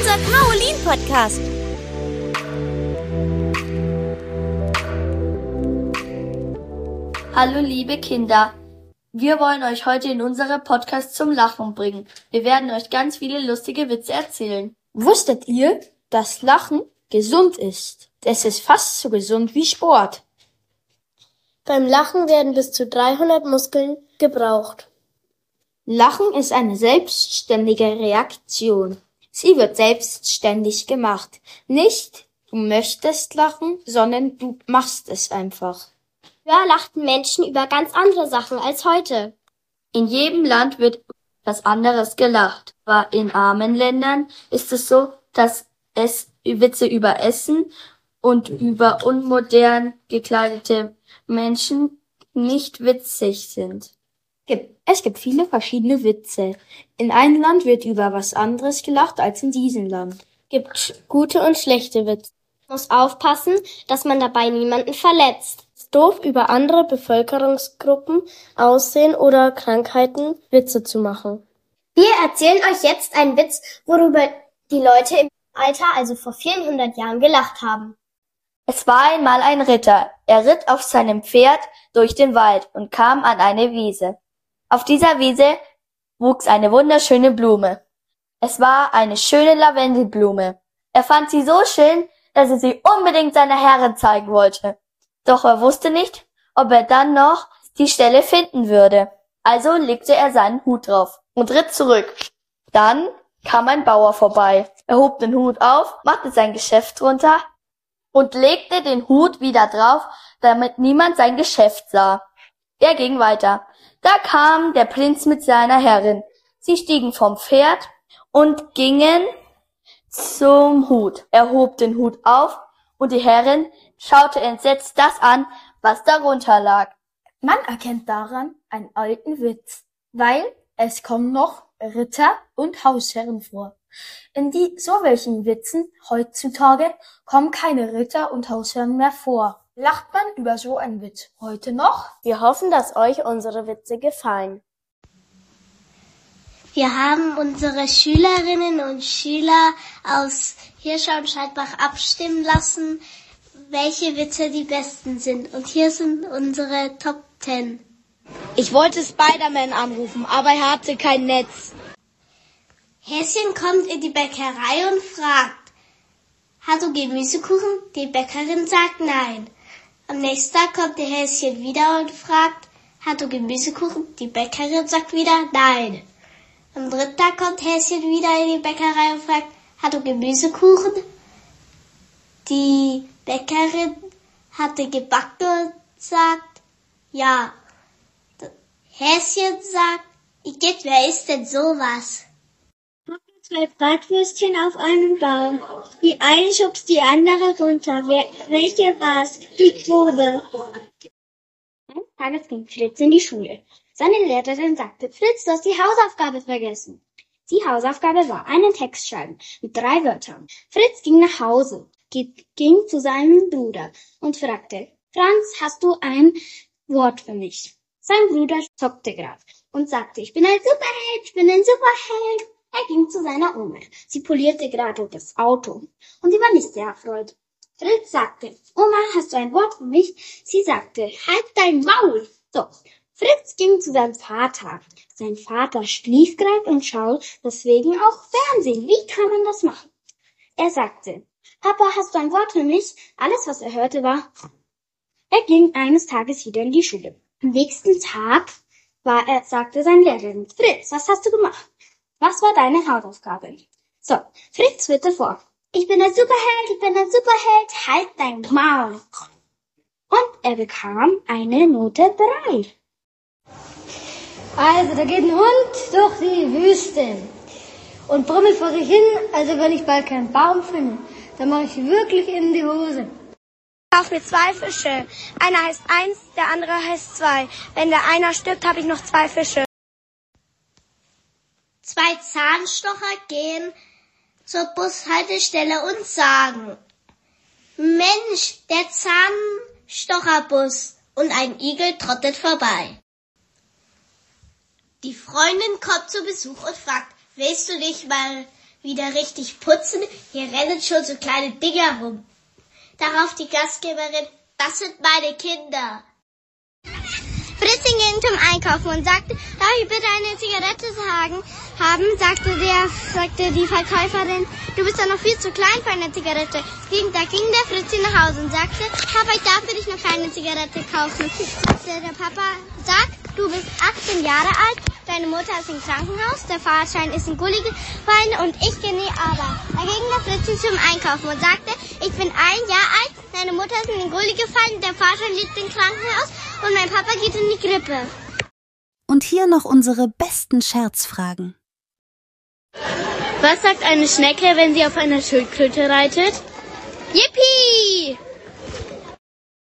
unser Kaolin-Podcast. Hallo liebe Kinder. Wir wollen euch heute in unserem Podcast zum Lachen bringen. Wir werden euch ganz viele lustige Witze erzählen. Wusstet ihr, dass Lachen gesund ist? Es ist fast so gesund wie Sport. Beim Lachen werden bis zu 300 Muskeln gebraucht. Lachen ist eine selbstständige Reaktion. Sie wird selbstständig gemacht. Nicht du möchtest lachen, sondern du machst es einfach. Früher lachten Menschen über ganz andere Sachen als heute. In jedem Land wird was anderes gelacht. Aber in armen Ländern ist es so, dass es Witze über Essen und über unmodern gekleidete Menschen nicht witzig sind. Es gibt viele verschiedene Witze. In einem Land wird über was anderes gelacht als in diesem Land. Gibt gute und schlechte Witze. Muss aufpassen, dass man dabei niemanden verletzt. Ist doof, über andere Bevölkerungsgruppen, Aussehen oder Krankheiten Witze zu machen. Wir erzählen euch jetzt einen Witz, worüber die Leute im Alter, also vor vielen hundert Jahren, gelacht haben. Es war einmal ein Ritter. Er ritt auf seinem Pferd durch den Wald und kam an eine Wiese. Auf dieser Wiese wuchs eine wunderschöne Blume. Es war eine schöne Lavendelblume. Er fand sie so schön, dass er sie unbedingt seiner Herrin zeigen wollte. Doch er wusste nicht, ob er dann noch die Stelle finden würde. Also legte er seinen Hut drauf und ritt zurück. Dann kam ein Bauer vorbei. Er hob den Hut auf, machte sein Geschäft runter und legte den Hut wieder drauf, damit niemand sein Geschäft sah. Er ging weiter. Da kam der Prinz mit seiner Herrin. Sie stiegen vom Pferd und gingen zum Hut. Er hob den Hut auf und die Herrin schaute entsetzt das an, was darunter lag. Man erkennt daran einen alten Witz, weil es kommen noch Ritter und Hausherren vor. In die so welchen Witzen heutzutage kommen keine Ritter und Hausherren mehr vor. Lacht man über so einen Witz heute noch? Wir hoffen, dass euch unsere Witze gefallen. Wir haben unsere Schülerinnen und Schüler aus Hirscher und Scheidbach abstimmen lassen, welche Witze die besten sind. Und hier sind unsere Top Ten. Ich wollte Spider-Man anrufen, aber er hatte kein Netz. Häschen kommt in die Bäckerei und fragt, hast du Gemüsekuchen? Die Bäckerin sagt nein. Am nächsten Tag kommt der Häschen wieder und fragt, hat du Gemüsekuchen? Die Bäckerin sagt wieder nein. Am dritten Tag kommt Häschen wieder in die Bäckerei und fragt, hat du Gemüsekuchen? Die Bäckerin hatte gebacken und sagt, ja. Häschen sagt, Igitt, wer ist denn sowas? Zwei Bratwürstchen auf einem Baum. Die eine schubst die andere runter. Welche war's? Die Probe. Tages ging Fritz in die Schule. Seine Lehrerin sagte, Fritz, du hast die Hausaufgabe vergessen. Die Hausaufgabe war einen Text schreiben mit drei Wörtern. Fritz ging nach Hause, ging zu seinem Bruder und fragte, Franz, hast du ein Wort für mich? Sein Bruder zockte grad und sagte, ich bin ein Superheld, ich bin ein Superheld. Er ging zu seiner Oma. Sie polierte gerade das Auto und sie war nicht sehr erfreut. Fritz sagte, Oma, hast du ein Wort für mich? Sie sagte, halt dein Maul. So, Fritz ging zu seinem Vater. Sein Vater schlief gerade und schaut deswegen auch Fernsehen. Wie kann man das machen? Er sagte, Papa, hast du ein Wort für mich? Alles, was er hörte, war, er ging eines Tages wieder in die Schule. Am nächsten Tag war er, sagte sein Lehrerin, Fritz, was hast du gemacht? Was war deine Hausaufgabe? So, Fritz bitte vor. Ich bin ein Superheld, ich bin ein Superheld, halt dein Maul. Und er bekam eine Note drei. Also, da geht ein Hund durch die Wüste und brummelt vor sich hin, also wenn ich bald keinen Baum finde, dann mache ich wirklich in die Hose. Ich kaufe mir zwei Fische. Einer heißt eins, der andere heißt zwei. Wenn der einer stirbt, habe ich noch zwei Fische. Zwei Zahnstocher gehen zur Bushaltestelle und sagen, Mensch, der Zahnstocherbus und ein Igel trottet vorbei. Die Freundin kommt zu Besuch und fragt, willst du dich mal wieder richtig putzen, hier rennen schon so kleine Dinger rum. Darauf die Gastgeberin, das sind meine Kinder. Ging zum Einkaufen und sagte, darf ich bitte eine Zigarette sagen? Haben, sagte der, sagte die Verkäuferin, du bist ja noch viel zu klein für eine Zigarette. Da ging der Fritzchen nach Hause und sagte, Papa, ich darf für dich noch keine Zigarette kaufen. Sagte der Papa, sag, du bist 18 Jahre alt, deine Mutter ist im Krankenhaus, der Fahrschein ist in Gully gefallen und ich gehe nie aber. Da ging der Fritzchen zum Einkaufen und sagte, ich bin ein Jahr alt, deine Mutter ist in den Gully gefallen, der Fahrschein liegt im Krankenhaus und mein Papa geht in die Grippe. Und hier noch unsere besten Scherzfragen. Was sagt eine Schnecke, wenn sie auf einer Schildkröte reitet? Yippie!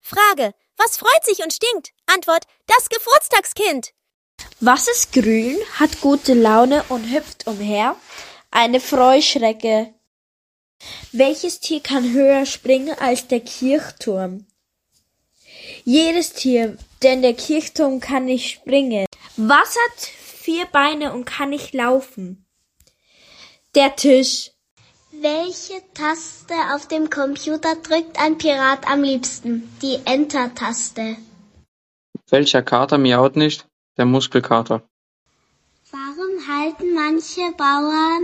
Frage. Was freut sich und stinkt? Antwort. Das Geburtstagskind. Was ist grün, hat gute Laune und hüpft umher? Eine Freuschrecke. Welches Tier kann höher springen als der Kirchturm? Jedes Tier, denn der Kirchturm kann nicht springen. Was hat vier Beine und kann nicht laufen? Der Tisch. Welche Taste auf dem Computer drückt ein Pirat am liebsten? Die Enter-Taste. Welcher Kater miaut nicht? Der Muskelkater. Warum halten manche Bauern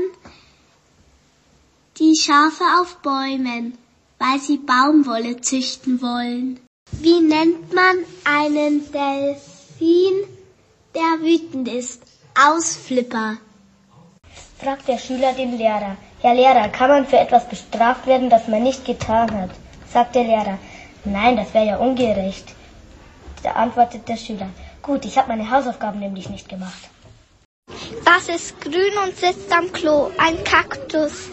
die Schafe auf Bäumen? Weil sie Baumwolle züchten wollen. Wie nennt man einen Delfin, der wütend ist? Ausflipper. Fragt der Schüler den Lehrer. Herr Lehrer, kann man für etwas bestraft werden, das man nicht getan hat? Sagt der Lehrer. Nein, das wäre ja ungerecht. Da antwortet der Schüler. Gut, ich habe meine Hausaufgaben nämlich nicht gemacht. Was ist grün und sitzt am Klo? Ein Kaktus.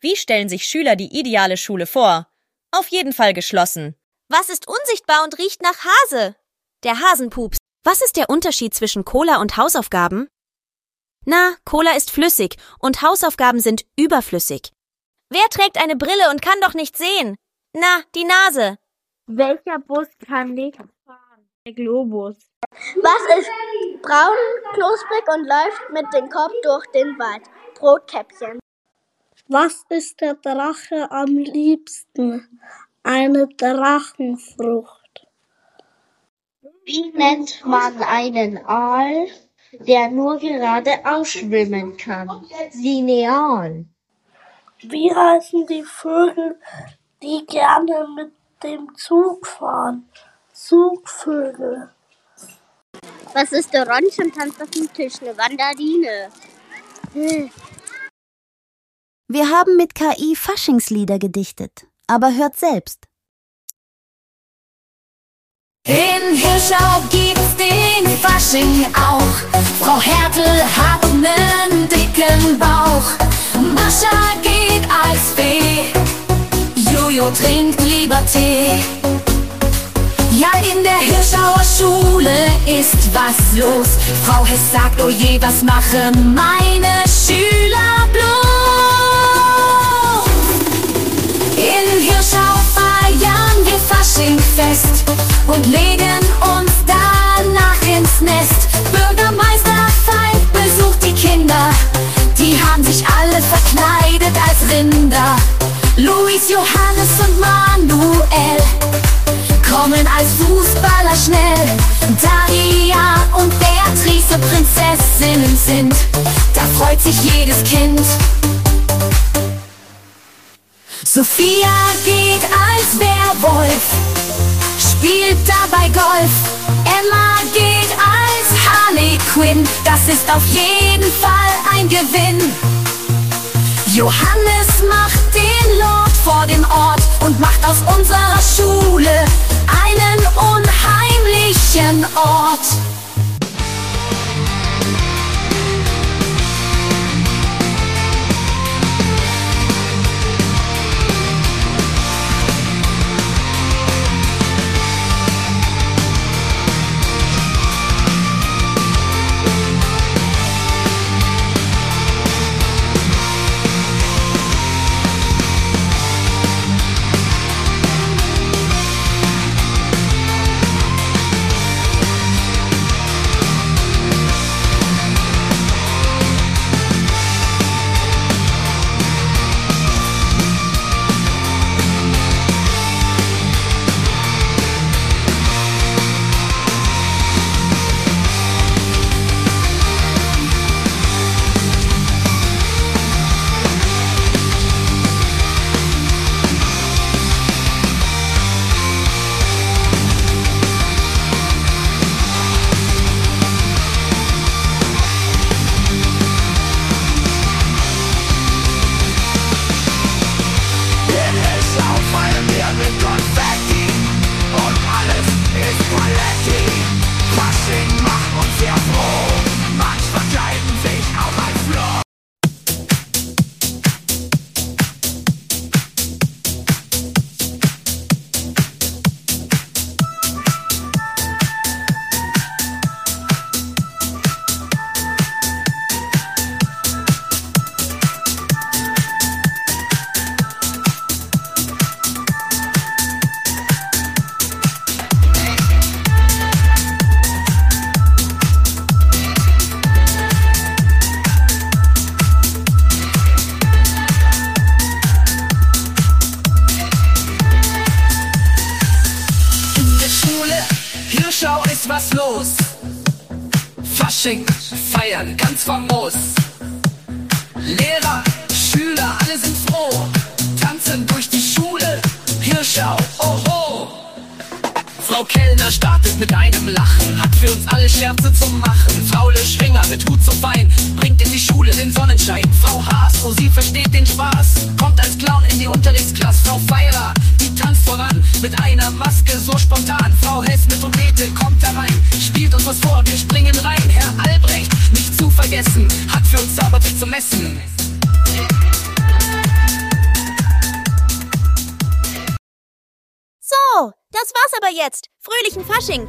Wie stellen sich Schüler die ideale Schule vor? Auf jeden Fall geschlossen. Was ist unsichtbar und riecht nach Hase? Der Hasenpups. Was ist der Unterschied zwischen Cola und Hausaufgaben? Na, Cola ist flüssig und Hausaufgaben sind überflüssig. Wer trägt eine Brille und kann doch nicht sehen? Na, die Nase. Welcher Bus kann nicht fahren? Der Globus. Was ist braun, knusprig und läuft mit dem Kopf durch den Wald? Brotkäppchen. Was ist der Drache am liebsten? Eine Drachenfrucht. Wie nennt man einen Aal, der nur geradeaus schwimmen kann? Lineal. Wie heißen die Vögel, die gerne mit dem Zug fahren? Zugvögel. Was ist orange und tanzt auf dem Tisch? Eine Mandarine. Hm. Wir haben mit KI Faschingslieder gedichtet, aber hört selbst. In Hirschau gibt's den Fasching auch. Frau Hertel hat nen dicken Bauch. Mascha geht als Fee. Jojo trinkt lieber Tee. Ja, in der Hirschauer Schule ist was los. Frau Hess sagt, oh je, was machen meine Schüler bloß? In Hirschau feiern wir Faschingfest und legen uns danach ins Nest. Bürgermeister Feind besucht die Kinder, die haben sich alle verkleidet als Rinder. Luis, Johannes als Fußballer schnell. Daria und Beatrice Prinzessinnen sind, da freut sich jedes Kind. Sophia geht als Werwolf, spielt dabei Golf. Emma geht als Harley Quinn, das ist auf jeden Fall ein Gewinn. Johannes macht den Lord vor dem Ort und macht aus unserer Schule einen unheimlichen Ort. was los. Fasching feiern, ganz famos. Lehrer, Schüler, alle sind froh. Tanzen durch die Schule, Hirschau, oh. Frau Kellner startet mit einem Lachen, hat für uns alle Scherze zu machen. Faule Schwinger mit Hut so fein, bringt in die Schule den Sonnenschein. Frau Haas, oh sie versteht den Spaß, kommt als Clown in die Unterrichtsklasse. Frau Feirer, die tanzt voran, mit einer Maske so spontan. Frau Hess mit Trompete kommt da rein, spielt uns was vor, wir springen rein. Herr Albrecht, nicht zu vergessen, hat für uns Zaubertrick zu messen. Das war's aber jetzt. Fröhlichen Fasching!